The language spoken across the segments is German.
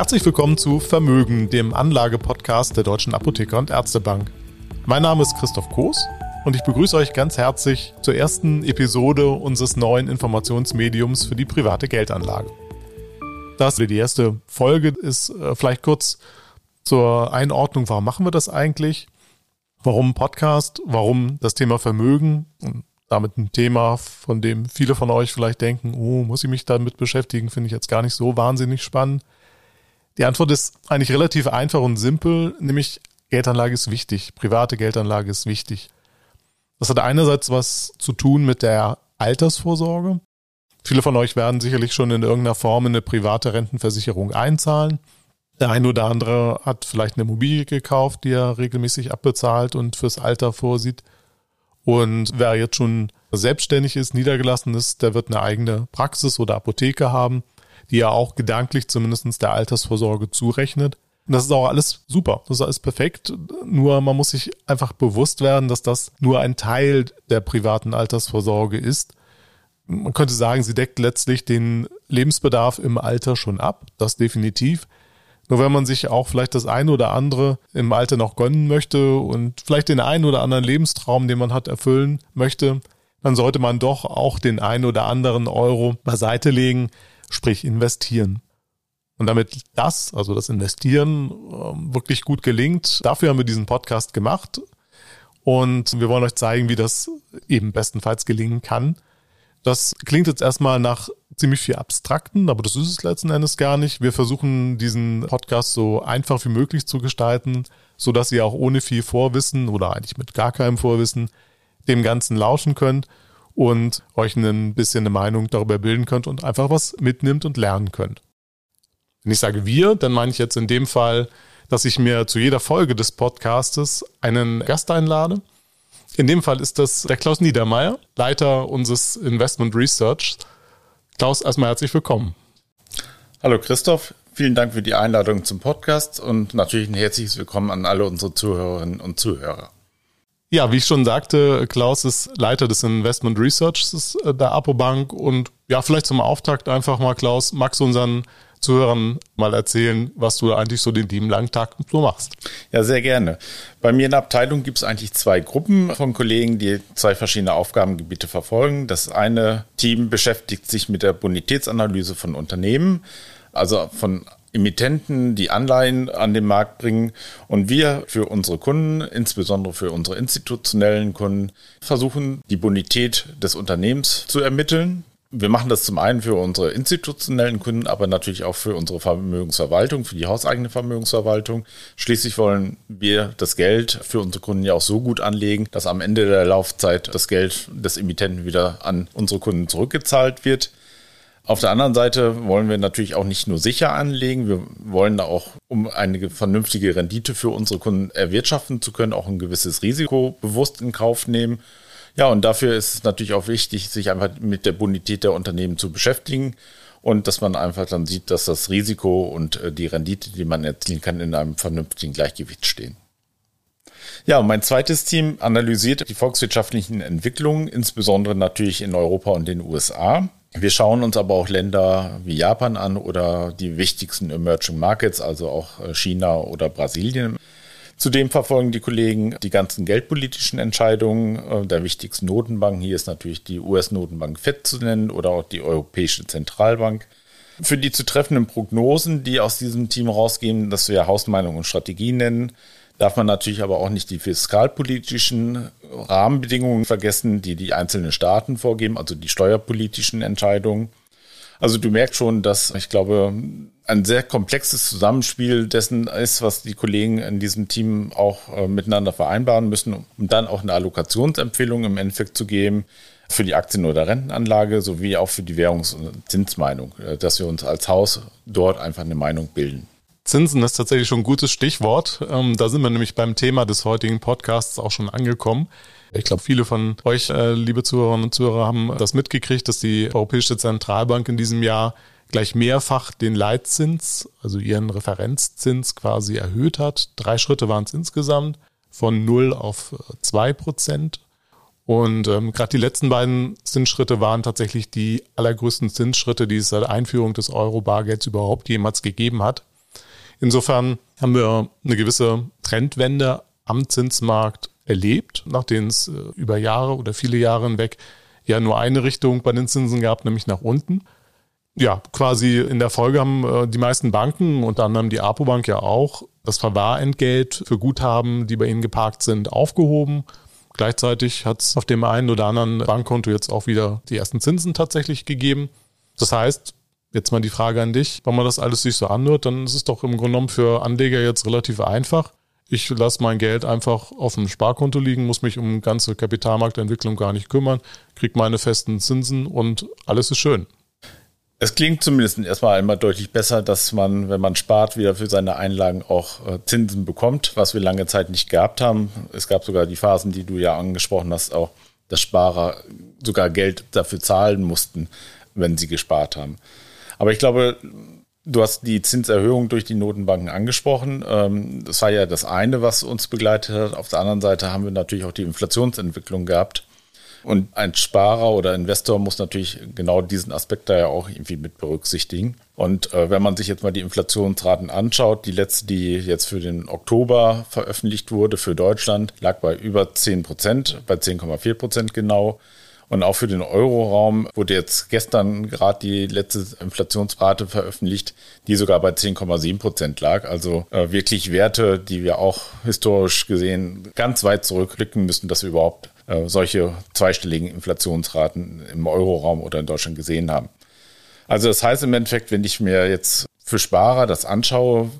Herzlich willkommen zu Vermögen, dem Anlagepodcast der Deutschen Apotheker und Ärztebank. Mein Name ist Christoph Koos und ich begrüße euch ganz herzlich zur ersten Episode unseres neuen Informationsmediums für die private Geldanlage. Das die erste Folge ist äh, vielleicht kurz zur Einordnung, warum machen wir das eigentlich? Warum Podcast? Warum das Thema Vermögen? Und damit ein Thema, von dem viele von euch vielleicht denken, oh, muss ich mich damit beschäftigen, finde ich jetzt gar nicht so wahnsinnig spannend. Die Antwort ist eigentlich relativ einfach und simpel, nämlich Geldanlage ist wichtig, private Geldanlage ist wichtig. Das hat einerseits was zu tun mit der Altersvorsorge. Viele von euch werden sicherlich schon in irgendeiner Form in eine private Rentenversicherung einzahlen. Der eine oder andere hat vielleicht eine Immobilie gekauft, die er regelmäßig abbezahlt und fürs Alter vorsieht. Und wer jetzt schon selbstständig ist, niedergelassen ist, der wird eine eigene Praxis oder Apotheke haben, die er auch gedanklich zumindest der Altersvorsorge zurechnet. Das ist auch alles super, das ist alles perfekt. Nur man muss sich einfach bewusst werden, dass das nur ein Teil der privaten Altersvorsorge ist. Man könnte sagen, sie deckt letztlich den Lebensbedarf im Alter schon ab, das definitiv. Nur wenn man sich auch vielleicht das eine oder andere im Alter noch gönnen möchte und vielleicht den einen oder anderen Lebenstraum, den man hat, erfüllen möchte, dann sollte man doch auch den einen oder anderen Euro beiseite legen, sprich investieren. Und damit das, also das Investieren, ähm, wirklich gut gelingt, dafür haben wir diesen Podcast gemacht. Und wir wollen euch zeigen, wie das eben bestenfalls gelingen kann. Das klingt jetzt erstmal nach ziemlich viel Abstrakten, aber das ist es letzten Endes gar nicht. Wir versuchen diesen Podcast so einfach wie möglich zu gestalten, so dass ihr auch ohne viel Vorwissen oder eigentlich mit gar keinem Vorwissen dem Ganzen lauschen könnt und euch ein bisschen eine Meinung darüber bilden könnt und einfach was mitnimmt und lernen könnt. Wenn ich sage wir, dann meine ich jetzt in dem Fall, dass ich mir zu jeder Folge des Podcastes einen Gast einlade in dem Fall ist das der Klaus Niedermeyer, Leiter unseres Investment Research. Klaus, erstmal herzlich willkommen. Hallo Christoph, vielen Dank für die Einladung zum Podcast und natürlich ein herzliches Willkommen an alle unsere Zuhörerinnen und Zuhörer. Ja, wie ich schon sagte, Klaus ist Leiter des Investment Research der Apobank und ja, vielleicht zum Auftakt einfach mal, Klaus, magst du unseren Zuhörern mal erzählen, was du eigentlich so den lieben langen Tag so machst. Ja, sehr gerne. Bei mir in der Abteilung gibt es eigentlich zwei Gruppen von Kollegen, die zwei verschiedene Aufgabengebiete verfolgen. Das eine Team beschäftigt sich mit der Bonitätsanalyse von Unternehmen, also von Emittenten, die Anleihen an den Markt bringen. Und wir für unsere Kunden, insbesondere für unsere institutionellen Kunden, versuchen, die Bonität des Unternehmens zu ermitteln. Wir machen das zum einen für unsere institutionellen Kunden, aber natürlich auch für unsere Vermögensverwaltung, für die hauseigene Vermögensverwaltung. Schließlich wollen wir das Geld für unsere Kunden ja auch so gut anlegen, dass am Ende der Laufzeit das Geld des Emittenten wieder an unsere Kunden zurückgezahlt wird. Auf der anderen Seite wollen wir natürlich auch nicht nur sicher anlegen, wir wollen da auch, um eine vernünftige Rendite für unsere Kunden erwirtschaften zu können, auch ein gewisses Risiko bewusst in Kauf nehmen. Ja, und dafür ist es natürlich auch wichtig, sich einfach mit der Bonität der Unternehmen zu beschäftigen und dass man einfach dann sieht, dass das Risiko und äh, die Rendite, die man erzielen kann, in einem vernünftigen Gleichgewicht stehen. Ja, mein zweites Team analysiert die volkswirtschaftlichen Entwicklungen, insbesondere natürlich in Europa und den USA. Wir schauen uns aber auch Länder wie Japan an oder die wichtigsten Emerging Markets, also auch äh, China oder Brasilien. Zudem verfolgen die Kollegen die ganzen geldpolitischen Entscheidungen äh, der wichtigsten Notenbanken. Hier ist natürlich die US-Notenbank FED zu nennen oder auch die Europäische Zentralbank. Für die zu treffenden Prognosen, die aus diesem Team rausgehen, das wir Hausmeinung und Strategie nennen, darf man natürlich aber auch nicht die fiskalpolitischen Rahmenbedingungen vergessen, die die einzelnen Staaten vorgeben, also die steuerpolitischen Entscheidungen. Also du merkst schon, dass ich glaube, ein sehr komplexes Zusammenspiel dessen ist, was die Kollegen in diesem Team auch äh, miteinander vereinbaren müssen, um dann auch eine Allokationsempfehlung im Endeffekt zu geben für die Aktien- oder Rentenanlage sowie auch für die Währungs- und Zinsmeinung, äh, dass wir uns als Haus dort einfach eine Meinung bilden. Zinsen ist tatsächlich schon ein gutes Stichwort. Ähm, da sind wir nämlich beim Thema des heutigen Podcasts auch schon angekommen. Ich glaube, viele von euch, äh, liebe Zuhörerinnen und Zuhörer, haben das mitgekriegt, dass die Europäische Zentralbank in diesem Jahr gleich mehrfach den Leitzins, also ihren Referenzzins quasi erhöht hat. Drei Schritte waren es insgesamt, von 0 auf 2 Prozent. Und ähm, gerade die letzten beiden Zinsschritte waren tatsächlich die allergrößten Zinsschritte, die es seit Einführung des Euro-Bargelds überhaupt jemals gegeben hat. Insofern haben wir eine gewisse Trendwende am Zinsmarkt erlebt, nachdem es äh, über Jahre oder viele Jahre hinweg ja nur eine Richtung bei den Zinsen gab, nämlich nach unten. Ja, quasi in der Folge haben äh, die meisten Banken, unter anderem die APO-Bank ja auch, das Verwahrentgelt für Guthaben, die bei ihnen geparkt sind, aufgehoben. Gleichzeitig hat es auf dem einen oder anderen Bankkonto jetzt auch wieder die ersten Zinsen tatsächlich gegeben. Das heißt, jetzt mal die Frage an dich, wenn man das alles sich so anhört, dann ist es doch im Grunde genommen für Anleger jetzt relativ einfach. Ich lasse mein Geld einfach auf dem Sparkonto liegen, muss mich um ganze Kapitalmarktentwicklung gar nicht kümmern, kriege meine festen Zinsen und alles ist schön. Es klingt zumindest erstmal einmal deutlich besser, dass man, wenn man spart, wieder für seine Einlagen auch äh, Zinsen bekommt, was wir lange Zeit nicht gehabt haben. Es gab sogar die Phasen, die du ja angesprochen hast, auch, dass Sparer sogar Geld dafür zahlen mussten, wenn sie gespart haben. Aber ich glaube, du hast die Zinserhöhung durch die Notenbanken angesprochen. Ähm, das war ja das eine, was uns begleitet hat. Auf der anderen Seite haben wir natürlich auch die Inflationsentwicklung gehabt und ein Sparer oder Investor muss natürlich genau diesen Aspekt da ja auch irgendwie mit berücksichtigen. Und äh, wenn man sich jetzt mal die Inflationsraten anschaut, die letzte, die jetzt für den Oktober veröffentlicht wurde für Deutschland, lag bei über 10 Prozent, bei 10,4 Prozent genau. Und auch für den Euroraum wurde jetzt gestern gerade die letzte Inflationsrate veröffentlicht, die sogar bei 10,7 Prozent lag. Also äh, wirklich Werte, die wir auch historisch gesehen ganz weit zurückblicken müssen, dass wir überhaupt äh, solche zweistelligen Inflationsraten im Euroraum oder in Deutschland gesehen haben. Also das heißt im Endeffekt, wenn ich mir jetzt für Sparer das anschaue,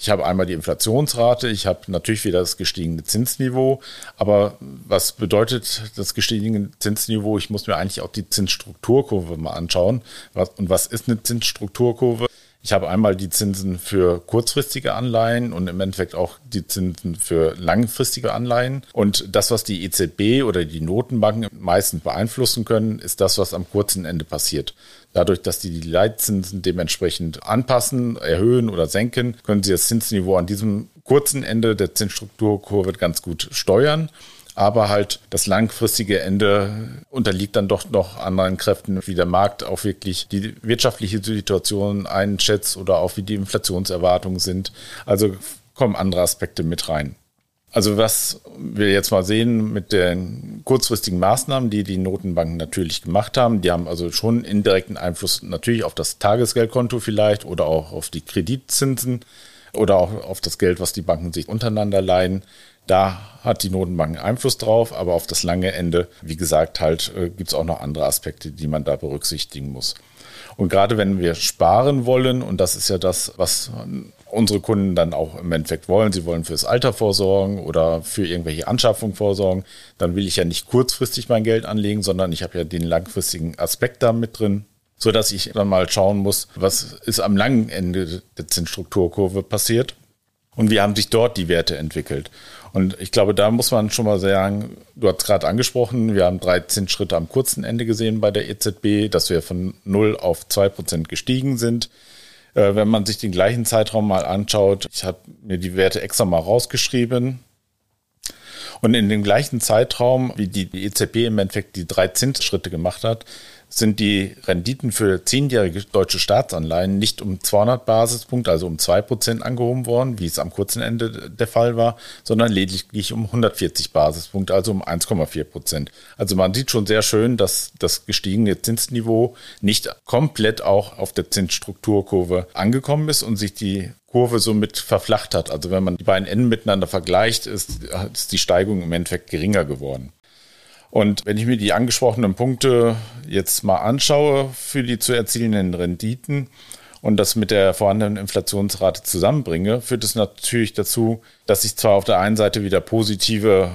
ich habe einmal die Inflationsrate, ich habe natürlich wieder das gestiegene Zinsniveau, aber was bedeutet das gestiegene Zinsniveau? Ich muss mir eigentlich auch die Zinsstrukturkurve mal anschauen. und was ist eine Zinsstrukturkurve? Ich habe einmal die Zinsen für kurzfristige Anleihen und im Endeffekt auch die Zinsen für langfristige Anleihen. Und das, was die EZB oder die Notenbanken meistens beeinflussen können, ist das, was am kurzen Ende passiert. Dadurch, dass die die Leitzinsen dementsprechend anpassen, erhöhen oder senken, können sie das Zinsniveau an diesem kurzen Ende der Zinsstrukturkurve ganz gut steuern aber halt das langfristige Ende unterliegt dann doch noch anderen Kräften, wie der Markt auch wirklich die wirtschaftliche Situation einschätzt oder auch wie die Inflationserwartungen sind. Also kommen andere Aspekte mit rein. Also was wir jetzt mal sehen mit den kurzfristigen Maßnahmen, die die Notenbanken natürlich gemacht haben, die haben also schon indirekten Einfluss natürlich auf das Tagesgeldkonto vielleicht oder auch auf die Kreditzinsen oder auch auf das Geld, was die Banken sich untereinander leihen. Da hat die Notenbank Einfluss drauf, aber auf das lange Ende, wie gesagt, halt äh, gibt es auch noch andere Aspekte, die man da berücksichtigen muss. Und gerade wenn wir sparen wollen, und das ist ja das, was unsere Kunden dann auch im Endeffekt wollen, sie wollen fürs Alter vorsorgen oder für irgendwelche Anschaffungen vorsorgen, dann will ich ja nicht kurzfristig mein Geld anlegen, sondern ich habe ja den langfristigen Aspekt da mit drin so dass ich dann mal schauen muss, was ist am langen Ende der Zinsstrukturkurve passiert und wie haben sich dort die Werte entwickelt. Und ich glaube, da muss man schon mal sagen, du hast gerade angesprochen, wir haben 13 Schritte am kurzen Ende gesehen bei der EZB, dass wir von 0 auf 2 Prozent gestiegen sind. Äh, wenn man sich den gleichen Zeitraum mal anschaut, ich habe mir die Werte extra mal rausgeschrieben. Und in dem gleichen Zeitraum, wie die EZB im Endeffekt die drei Zinsschritte gemacht hat, sind die Renditen für zehnjährige deutsche Staatsanleihen nicht um 200 Basispunkte, also um 2% angehoben worden, wie es am kurzen Ende der Fall war, sondern lediglich um 140 Basispunkte, also um 1,4%. Also man sieht schon sehr schön, dass das gestiegene Zinsniveau nicht komplett auch auf der Zinsstrukturkurve angekommen ist und sich die Kurve somit verflacht hat. Also wenn man die beiden Enden miteinander vergleicht, ist, ist die Steigung im Endeffekt geringer geworden. Und wenn ich mir die angesprochenen Punkte jetzt mal anschaue für die zu erzielenden Renditen und das mit der vorhandenen Inflationsrate zusammenbringe, führt es natürlich dazu, dass ich zwar auf der einen Seite wieder positive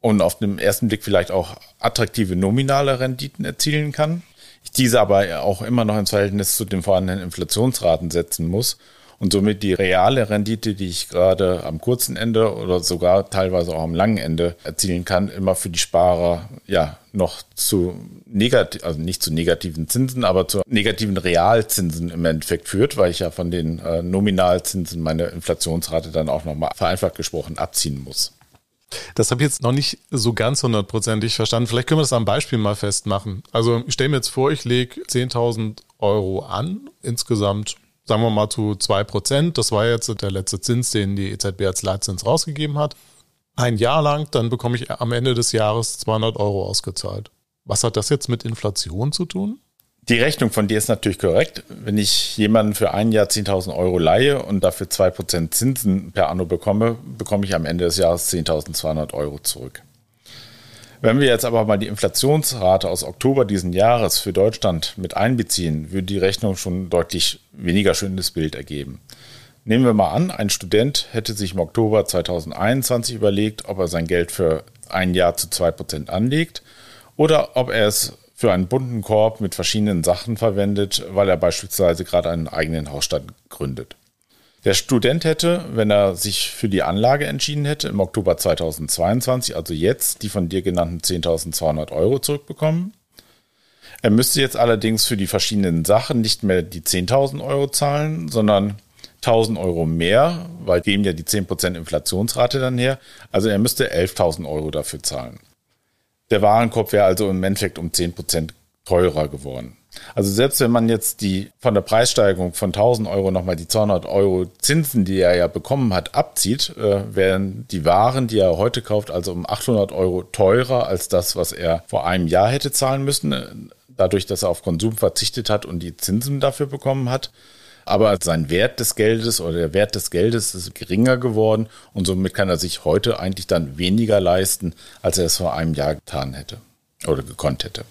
und auf dem ersten Blick vielleicht auch attraktive nominale Renditen erzielen kann, ich diese aber auch immer noch ins Verhältnis zu den vorhandenen Inflationsraten setzen muss und somit die reale Rendite, die ich gerade am kurzen Ende oder sogar teilweise auch am langen Ende erzielen kann, immer für die Sparer ja noch zu negativ, also nicht zu negativen Zinsen, aber zu negativen Realzinsen im Endeffekt führt, weil ich ja von den äh, Nominalzinsen meine Inflationsrate dann auch nochmal vereinfacht gesprochen abziehen muss. Das habe ich jetzt noch nicht so ganz hundertprozentig verstanden. Vielleicht können wir das am Beispiel mal festmachen. Also ich stelle mir jetzt vor, ich lege 10.000 Euro an, insgesamt sagen wir mal zu zwei Prozent. Das war jetzt der letzte Zins, den die EZB als Leitzins rausgegeben hat. Ein Jahr lang, dann bekomme ich am Ende des Jahres 200 Euro ausgezahlt. Was hat das jetzt mit Inflation zu tun? Die Rechnung von dir ist natürlich korrekt. Wenn ich jemanden für ein Jahr 10.000 Euro leihe und dafür 2% Zinsen per Anno bekomme, bekomme ich am Ende des Jahres 10.200 Euro zurück. Wenn wir jetzt aber mal die Inflationsrate aus Oktober diesen Jahres für Deutschland mit einbeziehen, würde die Rechnung schon deutlich weniger schönes Bild ergeben. Nehmen wir mal an, ein Student hätte sich im Oktober 2021 überlegt, ob er sein Geld für ein Jahr zu 2% anlegt oder ob er es für einen bunten Korb mit verschiedenen Sachen verwendet, weil er beispielsweise gerade einen eigenen Hausstand gründet. Der Student hätte, wenn er sich für die Anlage entschieden hätte, im Oktober 2022, also jetzt, die von dir genannten 10.200 Euro zurückbekommen. Er müsste jetzt allerdings für die verschiedenen Sachen nicht mehr die 10.000 Euro zahlen, sondern 1.000 Euro mehr, weil dem ja die 10% Inflationsrate dann her. Also er müsste 11.000 Euro dafür zahlen. Der Warenkorb wäre also im Endeffekt um 10% teurer geworden. Also selbst wenn man jetzt die von der Preissteigerung von 1000 Euro nochmal die 200 Euro Zinsen, die er ja bekommen hat, abzieht, äh, wären die Waren, die er heute kauft, also um 800 Euro teurer als das, was er vor einem Jahr hätte zahlen müssen, äh, dadurch, dass er auf Konsum verzichtet hat und die Zinsen dafür bekommen hat. Aber sein Wert des Geldes oder der Wert des Geldes ist geringer geworden und somit kann er sich heute eigentlich dann weniger leisten, als er es vor einem Jahr getan hätte oder gekonnt hätte.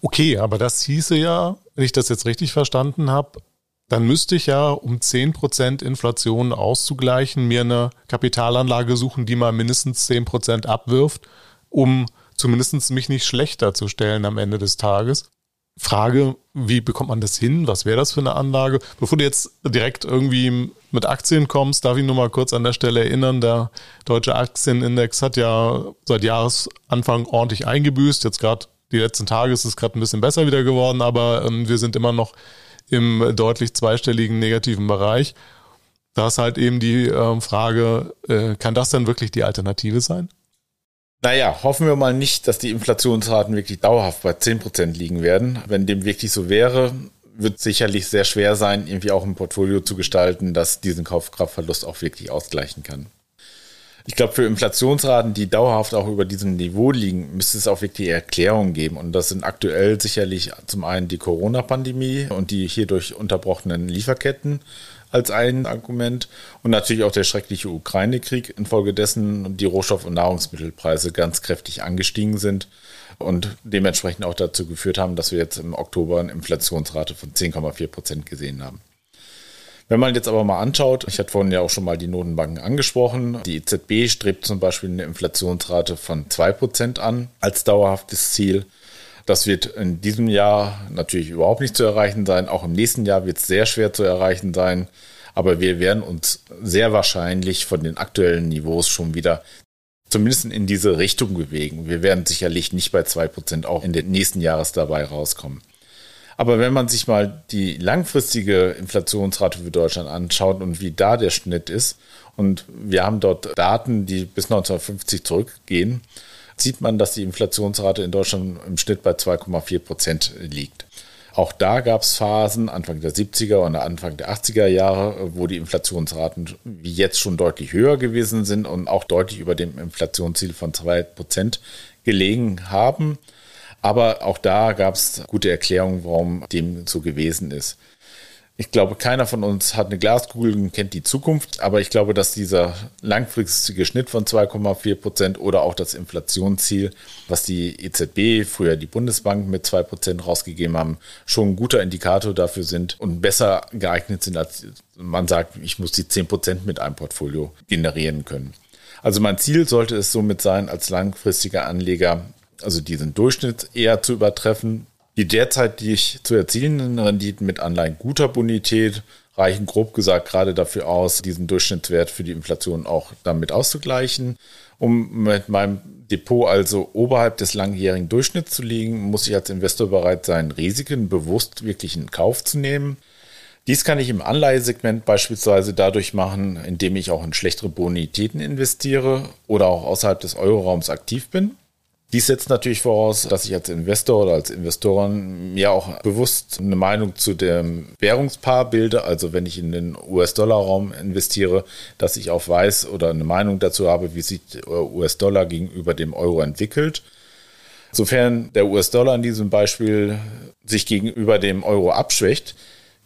Okay, aber das hieße ja, wenn ich das jetzt richtig verstanden habe, dann müsste ich ja, um 10% Inflation auszugleichen, mir eine Kapitalanlage suchen, die mal mindestens 10% abwirft, um zumindest mich nicht schlechter zu stellen am Ende des Tages. Frage, wie bekommt man das hin? Was wäre das für eine Anlage? Bevor du jetzt direkt irgendwie mit Aktien kommst, darf ich nur mal kurz an der Stelle erinnern, der deutsche Aktienindex hat ja seit Jahresanfang ordentlich eingebüßt. Jetzt gerade die letzten Tage ist es gerade ein bisschen besser wieder geworden, aber ähm, wir sind immer noch im deutlich zweistelligen negativen Bereich. Da ist halt eben die ähm, Frage, äh, kann das denn wirklich die Alternative sein? Naja, hoffen wir mal nicht, dass die Inflationsraten wirklich dauerhaft bei 10% liegen werden. Wenn dem wirklich so wäre, wird sicherlich sehr schwer sein, irgendwie auch ein Portfolio zu gestalten, das diesen Kaufkraftverlust auch wirklich ausgleichen kann. Ich glaube, für Inflationsraten, die dauerhaft auch über diesem Niveau liegen, müsste es auch wirklich Erklärungen geben. Und das sind aktuell sicherlich zum einen die Corona-Pandemie und die hierdurch unterbrochenen Lieferketten als ein Argument und natürlich auch der schreckliche Ukraine-Krieg, infolgedessen die Rohstoff- und Nahrungsmittelpreise ganz kräftig angestiegen sind und dementsprechend auch dazu geführt haben, dass wir jetzt im Oktober eine Inflationsrate von 10,4 Prozent gesehen haben. Wenn man jetzt aber mal anschaut, ich hatte vorhin ja auch schon mal die Notenbanken angesprochen, die EZB strebt zum Beispiel eine Inflationsrate von 2 Prozent an als dauerhaftes Ziel. Das wird in diesem Jahr natürlich überhaupt nicht zu erreichen sein. Auch im nächsten Jahr wird es sehr schwer zu erreichen sein. Aber wir werden uns sehr wahrscheinlich von den aktuellen Niveaus schon wieder zumindest in diese Richtung bewegen. Wir werden sicherlich nicht bei zwei Prozent auch in den nächsten Jahres dabei rauskommen. Aber wenn man sich mal die langfristige Inflationsrate für Deutschland anschaut und wie da der Schnitt ist, und wir haben dort Daten, die bis 1950 zurückgehen, sieht man, dass die Inflationsrate in Deutschland im Schnitt bei 2,4 Prozent liegt. Auch da gab es Phasen, Anfang der 70er und Anfang der 80er Jahre, wo die Inflationsraten wie jetzt schon deutlich höher gewesen sind und auch deutlich über dem Inflationsziel von 2 Prozent gelegen haben. Aber auch da gab es gute Erklärungen, warum dem so gewesen ist. Ich glaube, keiner von uns hat eine Glaskugel und kennt die Zukunft, aber ich glaube, dass dieser langfristige Schnitt von 2,4 Prozent oder auch das Inflationsziel, was die EZB, früher die Bundesbank mit 2 Prozent rausgegeben haben, schon ein guter Indikator dafür sind und besser geeignet sind, als man sagt, ich muss die 10 Prozent mit einem Portfolio generieren können. Also mein Ziel sollte es somit sein, als langfristiger Anleger also diesen Durchschnitt eher zu übertreffen, die derzeitig zu erzielenden Renditen mit Anleihen guter Bonität reichen grob gesagt gerade dafür aus, diesen Durchschnittswert für die Inflation auch damit auszugleichen. Um mit meinem Depot also oberhalb des langjährigen Durchschnitts zu liegen, muss ich als Investor bereit sein, Risiken bewusst wirklich in Kauf zu nehmen. Dies kann ich im Anleihesegment beispielsweise dadurch machen, indem ich auch in schlechtere Bonitäten investiere oder auch außerhalb des Euroraums aktiv bin. Dies setzt natürlich voraus, dass ich als Investor oder als Investoren mir auch bewusst eine Meinung zu dem Währungspaar bilde. Also wenn ich in den US-Dollar-Raum investiere, dass ich auch weiß oder eine Meinung dazu habe, wie sich US-Dollar gegenüber dem Euro entwickelt. Sofern der US-Dollar in diesem Beispiel sich gegenüber dem Euro abschwächt,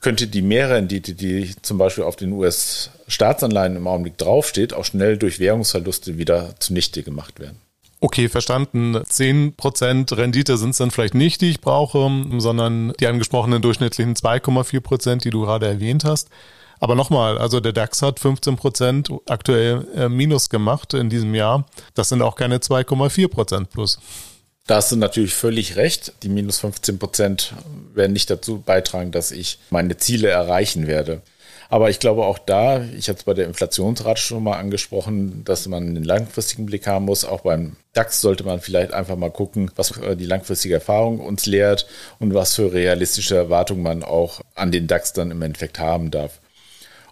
könnte die Mehrrendite, die zum Beispiel auf den US-Staatsanleihen im Augenblick draufsteht, auch schnell durch Währungsverluste wieder zunichte gemacht werden. Okay, verstanden. 10% Rendite sind es dann vielleicht nicht, die ich brauche, sondern die angesprochenen durchschnittlichen 2,4%, die du gerade erwähnt hast. Aber nochmal, also der DAX hat 15% aktuell äh, Minus gemacht in diesem Jahr. Das sind auch keine 2,4% plus. Da hast du natürlich völlig recht. Die minus 15 Prozent werden nicht dazu beitragen, dass ich meine Ziele erreichen werde. Aber ich glaube auch da, ich hatte es bei der Inflationsrate schon mal angesprochen, dass man einen langfristigen Blick haben muss. Auch beim DAX sollte man vielleicht einfach mal gucken, was die langfristige Erfahrung uns lehrt und was für realistische Erwartungen man auch an den DAX dann im Endeffekt haben darf.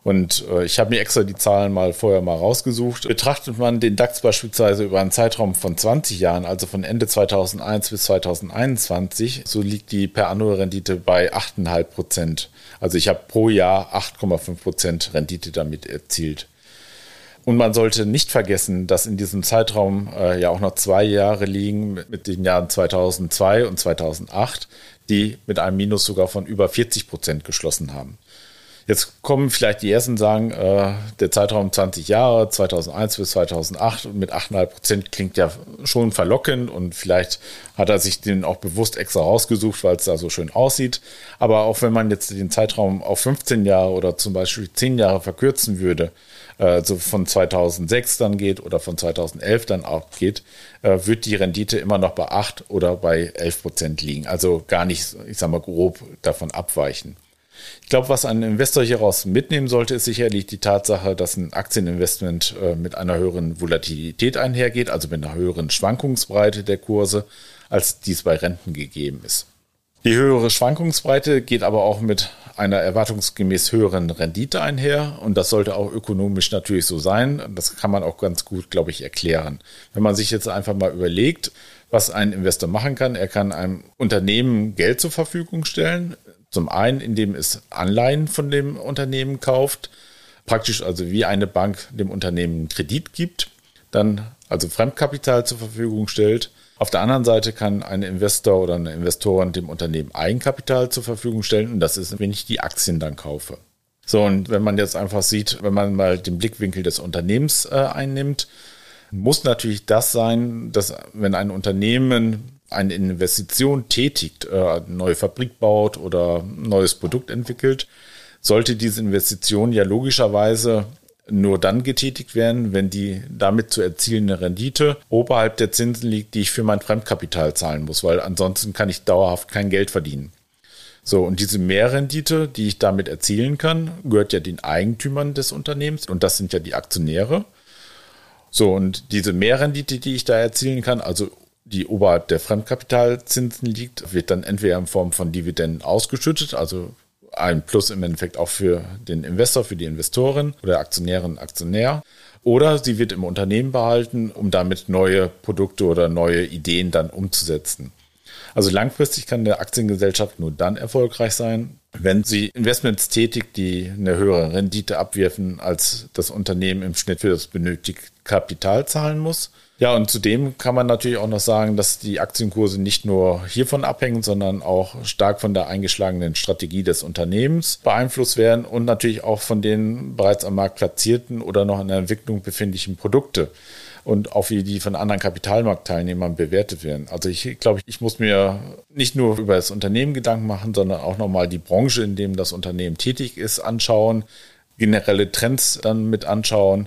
Und äh, ich habe mir extra die Zahlen mal vorher mal rausgesucht. Betrachtet man den DAX beispielsweise über einen Zeitraum von 20 Jahren, also von Ende 2001 bis 2021, so liegt die per Anno Rendite bei 8,5 Prozent. Also ich habe pro Jahr 8,5 Prozent Rendite damit erzielt. Und man sollte nicht vergessen, dass in diesem Zeitraum äh, ja auch noch zwei Jahre liegen mit, mit den Jahren 2002 und 2008, die mit einem Minus sogar von über 40 Prozent geschlossen haben. Jetzt kommen vielleicht die ersten sagen, äh, der Zeitraum 20 Jahre, 2001 bis 2008 mit 8,5 Prozent klingt ja schon verlockend und vielleicht hat er sich den auch bewusst extra rausgesucht, weil es da so schön aussieht. Aber auch wenn man jetzt den Zeitraum auf 15 Jahre oder zum Beispiel 10 Jahre verkürzen würde, also von 2006 dann geht oder von 2011 dann auch geht, äh, wird die Rendite immer noch bei 8 oder bei 11 Prozent liegen. Also gar nicht, ich sag mal, grob davon abweichen. Ich glaube, was ein Investor hieraus mitnehmen sollte, ist sicherlich die Tatsache, dass ein Aktieninvestment äh, mit einer höheren Volatilität einhergeht, also mit einer höheren Schwankungsbreite der Kurse, als dies bei Renten gegeben ist. Die höhere Schwankungsbreite geht aber auch mit einer erwartungsgemäß höheren Rendite einher und das sollte auch ökonomisch natürlich so sein. Das kann man auch ganz gut, glaube ich, erklären. Wenn man sich jetzt einfach mal überlegt, was ein Investor machen kann, er kann einem Unternehmen Geld zur Verfügung stellen, zum einen, indem es Anleihen von dem Unternehmen kauft, praktisch also wie eine Bank dem Unternehmen Kredit gibt, dann also Fremdkapital zur Verfügung stellt. Auf der anderen Seite kann ein Investor oder eine Investorin dem Unternehmen Eigenkapital zur Verfügung stellen und das ist, wenn ich die Aktien dann kaufe. So, und wenn man jetzt einfach sieht, wenn man mal den Blickwinkel des Unternehmens äh, einnimmt, muss natürlich das sein, dass wenn ein Unternehmen eine Investition tätigt, äh, eine neue Fabrik baut oder ein neues Produkt entwickelt, sollte diese Investition ja logischerweise nur dann getätigt werden, wenn die damit zu erzielende Rendite oberhalb der Zinsen liegt, die ich für mein Fremdkapital zahlen muss, weil ansonsten kann ich dauerhaft kein Geld verdienen. So, und diese Mehrrendite, die ich damit erzielen kann, gehört ja den Eigentümern des Unternehmens und das sind ja die Aktionäre. So, und diese Mehrrendite, die ich da erzielen kann, also die oberhalb der Fremdkapitalzinsen liegt, wird dann entweder in Form von Dividenden ausgeschüttet, also ein Plus im Endeffekt auch für den Investor, für die Investorin oder Aktionärin, Aktionär. Oder sie wird im Unternehmen behalten, um damit neue Produkte oder neue Ideen dann umzusetzen. Also langfristig kann eine Aktiengesellschaft nur dann erfolgreich sein, wenn sie Investments tätigt, die eine höhere Rendite abwerfen, als das Unternehmen im Schnitt für das benötigte Kapital zahlen muss. Ja, und zudem kann man natürlich auch noch sagen, dass die Aktienkurse nicht nur hiervon abhängen, sondern auch stark von der eingeschlagenen Strategie des Unternehmens beeinflusst werden und natürlich auch von den bereits am Markt platzierten oder noch in der Entwicklung befindlichen Produkte und auch wie die von anderen Kapitalmarktteilnehmern bewertet werden. Also ich glaube, ich muss mir nicht nur über das Unternehmen Gedanken machen, sondern auch nochmal die Branche, in dem das Unternehmen tätig ist, anschauen, generelle Trends dann mit anschauen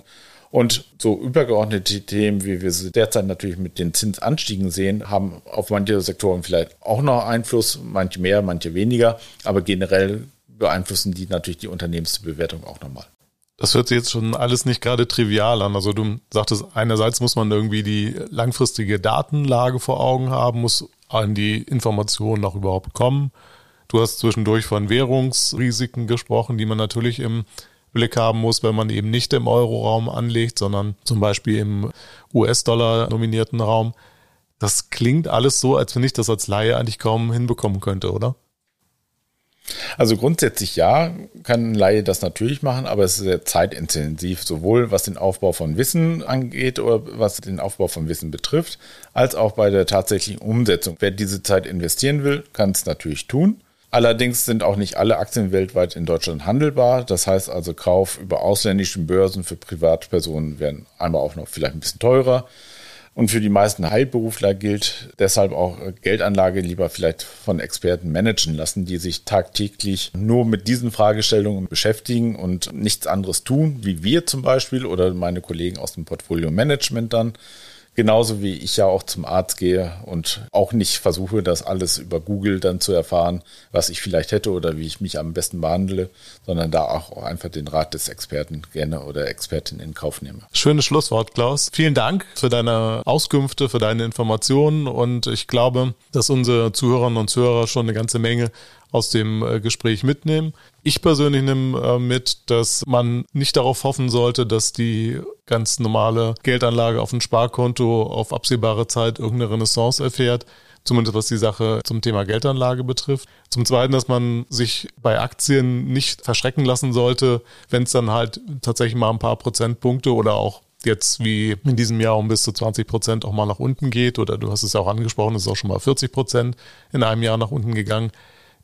und so übergeordnete Themen, wie wir sie derzeit natürlich mit den Zinsanstiegen sehen, haben auf manche Sektoren vielleicht auch noch Einfluss, manche mehr, manche weniger, aber generell beeinflussen die natürlich die Unternehmensbewertung auch nochmal. Das hört sich jetzt schon alles nicht gerade trivial an. Also du sagtest, einerseits muss man irgendwie die langfristige Datenlage vor Augen haben, muss an die Informationen noch überhaupt kommen. Du hast zwischendurch von Währungsrisiken gesprochen, die man natürlich im Blick haben muss, wenn man eben nicht im Euroraum anlegt, sondern zum Beispiel im US-Dollar nominierten Raum. Das klingt alles so, als wenn ich das als Laie eigentlich kaum hinbekommen könnte, oder? Also grundsätzlich ja, kann ein Laie das natürlich machen, aber es ist sehr zeitintensiv, sowohl was den Aufbau von Wissen angeht oder was den Aufbau von Wissen betrifft, als auch bei der tatsächlichen Umsetzung. Wer diese Zeit investieren will, kann es natürlich tun. Allerdings sind auch nicht alle Aktien weltweit in Deutschland handelbar. Das heißt also, Kauf über ausländischen Börsen für Privatpersonen werden einmal auch noch vielleicht ein bisschen teurer. Und für die meisten Heilberufler gilt deshalb auch Geldanlage lieber vielleicht von Experten managen lassen, die sich tagtäglich nur mit diesen Fragestellungen beschäftigen und nichts anderes tun, wie wir zum Beispiel oder meine Kollegen aus dem Portfolio Management dann. Genauso wie ich ja auch zum Arzt gehe und auch nicht versuche, das alles über Google dann zu erfahren, was ich vielleicht hätte oder wie ich mich am besten behandle, sondern da auch einfach den Rat des Experten gerne oder Expertin in Kauf nehme. Schönes Schlusswort, Klaus. Vielen Dank für deine Auskünfte, für deine Informationen und ich glaube, dass unsere Zuhörerinnen und Zuhörer schon eine ganze Menge aus dem äh, Gespräch mitnehmen. Ich persönlich nehme äh, mit, dass man nicht darauf hoffen sollte, dass die ganz normale Geldanlage auf ein Sparkonto auf absehbare Zeit irgendeine Renaissance erfährt zumindest was die Sache zum Thema Geldanlage betrifft. Zum Zweiten, dass man sich bei Aktien nicht verschrecken lassen sollte, wenn es dann halt tatsächlich mal ein paar Prozentpunkte oder auch jetzt wie in diesem Jahr um bis zu 20 Prozent auch mal nach unten geht oder du hast es ja auch angesprochen, es ist auch schon mal 40 Prozent in einem Jahr nach unten gegangen.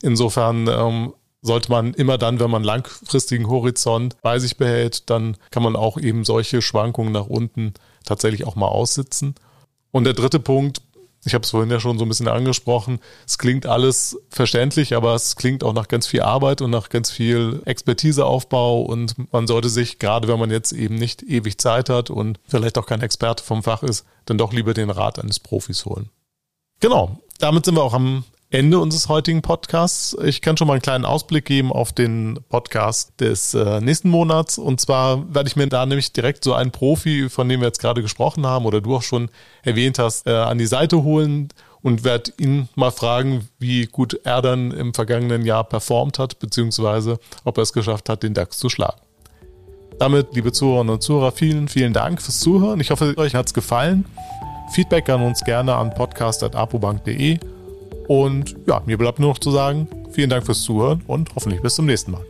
Insofern ähm, sollte man immer dann, wenn man langfristigen Horizont bei sich behält, dann kann man auch eben solche Schwankungen nach unten tatsächlich auch mal aussitzen. Und der dritte Punkt, ich habe es vorhin ja schon so ein bisschen angesprochen, es klingt alles verständlich, aber es klingt auch nach ganz viel Arbeit und nach ganz viel Expertiseaufbau und man sollte sich, gerade wenn man jetzt eben nicht ewig Zeit hat und vielleicht auch kein Experte vom Fach ist, dann doch lieber den Rat eines Profis holen. Genau, damit sind wir auch am Ende unseres heutigen Podcasts. Ich kann schon mal einen kleinen Ausblick geben auf den Podcast des äh, nächsten Monats. Und zwar werde ich mir da nämlich direkt so einen Profi, von dem wir jetzt gerade gesprochen haben oder du auch schon erwähnt hast, äh, an die Seite holen und werde ihn mal fragen, wie gut er dann im vergangenen Jahr performt hat, beziehungsweise ob er es geschafft hat, den DAX zu schlagen. Damit, liebe Zuhörerinnen und Zuhörer, vielen, vielen Dank fürs Zuhören. Ich hoffe, euch hat es gefallen. Feedback an uns gerne an podcast.apobank.de und ja, mir bleibt nur noch zu sagen, vielen Dank fürs Zuhören und hoffentlich bis zum nächsten Mal.